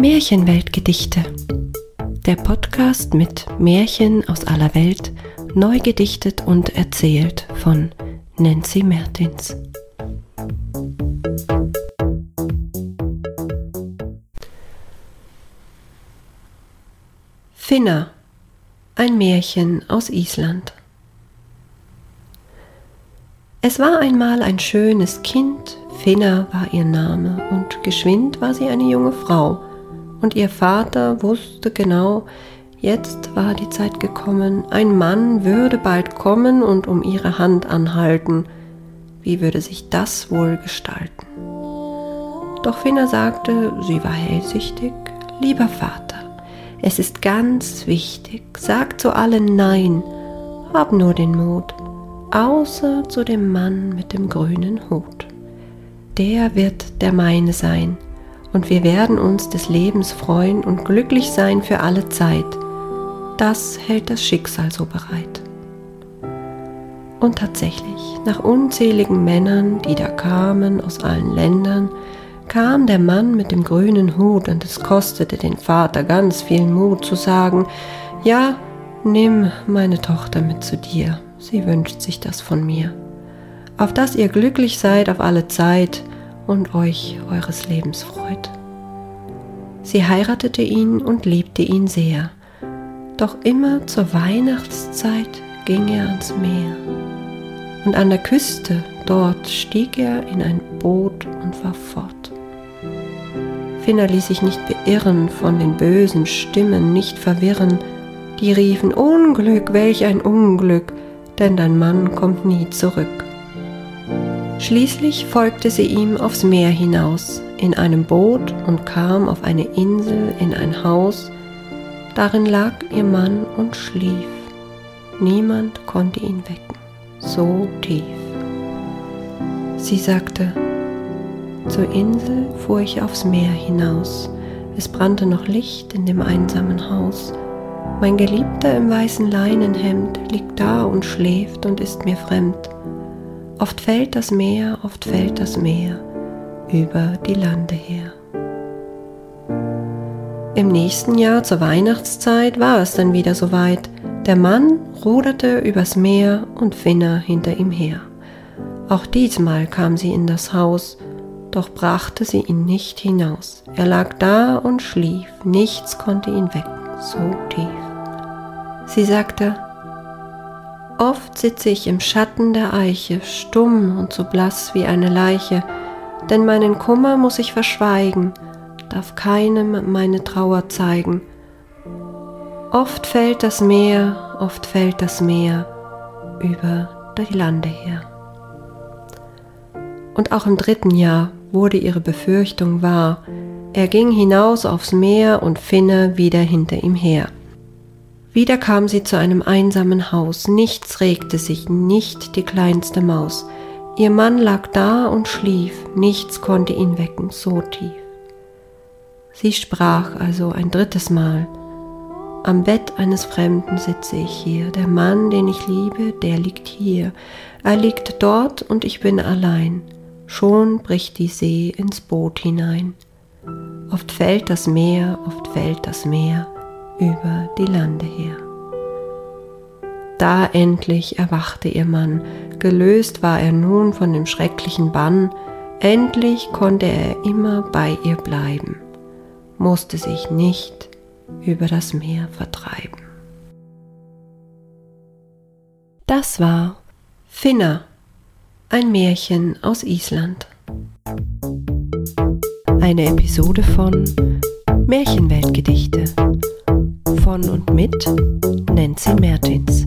Märchenweltgedichte. Der Podcast mit Märchen aus aller Welt, neu gedichtet und erzählt von Nancy Mertins. Finna, ein Märchen aus Island. Es war einmal ein schönes Kind, Finna war ihr Name, und geschwind war sie eine junge Frau, und ihr Vater wusste genau, jetzt war die Zeit gekommen, ein Mann würde bald kommen und um ihre Hand anhalten. Wie würde sich das wohl gestalten? Doch Finna sagte, sie war hellsichtig, lieber Vater, es ist ganz wichtig, sag zu allen Nein, hab nur den Mut, außer zu dem Mann mit dem grünen Hut. Der wird der meine sein, und wir werden uns des Lebens freuen und glücklich sein für alle Zeit. Das hält das Schicksal so bereit. Und tatsächlich, nach unzähligen Männern, die da kamen aus allen Ländern, kam der Mann mit dem grünen Hut und es kostete den Vater ganz viel Mut zu sagen, ja, nimm meine Tochter mit zu dir sie wünscht sich das von mir, auf dass ihr glücklich seid auf alle Zeit und euch eures Lebens freut. Sie heiratete ihn und liebte ihn sehr, doch immer zur Weihnachtszeit ging er ans Meer. Und an der Küste dort stieg er in ein Boot und war fort. Finna ließ sich nicht beirren von den bösen Stimmen, nicht verwirren, die riefen Unglück, welch ein Unglück, denn dein Mann kommt nie zurück. Schließlich folgte sie ihm aufs Meer hinaus, in einem Boot und kam auf eine Insel in ein Haus, darin lag ihr Mann und schlief. Niemand konnte ihn wecken, so tief. Sie sagte, zur Insel fuhr ich aufs Meer hinaus, es brannte noch Licht in dem einsamen Haus, mein Geliebter im weißen Leinenhemd liegt da und schläft und ist mir fremd. Oft fällt das Meer, oft fällt das Meer über die Lande her. Im nächsten Jahr zur Weihnachtszeit war es dann wieder soweit. Der Mann ruderte übers Meer und Finna hinter ihm her. Auch diesmal kam sie in das Haus, doch brachte sie ihn nicht hinaus. Er lag da und schlief, nichts konnte ihn wecken, so tief. Sie sagte, Oft sitze ich im Schatten der Eiche, stumm und so blass wie eine Leiche, denn meinen Kummer muss ich verschweigen, darf keinem meine Trauer zeigen. Oft fällt das Meer, oft fällt das Meer über die Lande her. Und auch im dritten Jahr wurde ihre Befürchtung wahr. Er ging hinaus aufs Meer und Finne wieder hinter ihm her. Wieder kam sie zu einem einsamen Haus, nichts regte sich, nicht die kleinste Maus. Ihr Mann lag da und schlief, nichts konnte ihn wecken, so tief. Sie sprach also ein drittes Mal, am Bett eines Fremden sitze ich hier, der Mann, den ich liebe, der liegt hier, er liegt dort und ich bin allein, schon bricht die See ins Boot hinein. Oft fällt das Meer, oft fällt das Meer, über die Lande her. Da endlich erwachte ihr Mann, gelöst war er nun von dem schrecklichen Bann, endlich konnte er immer bei ihr bleiben, musste sich nicht über das Meer vertreiben. Das war Finna, ein Märchen aus Island. Eine Episode von Märchenweltgedichte von und mit Nancy Mertins.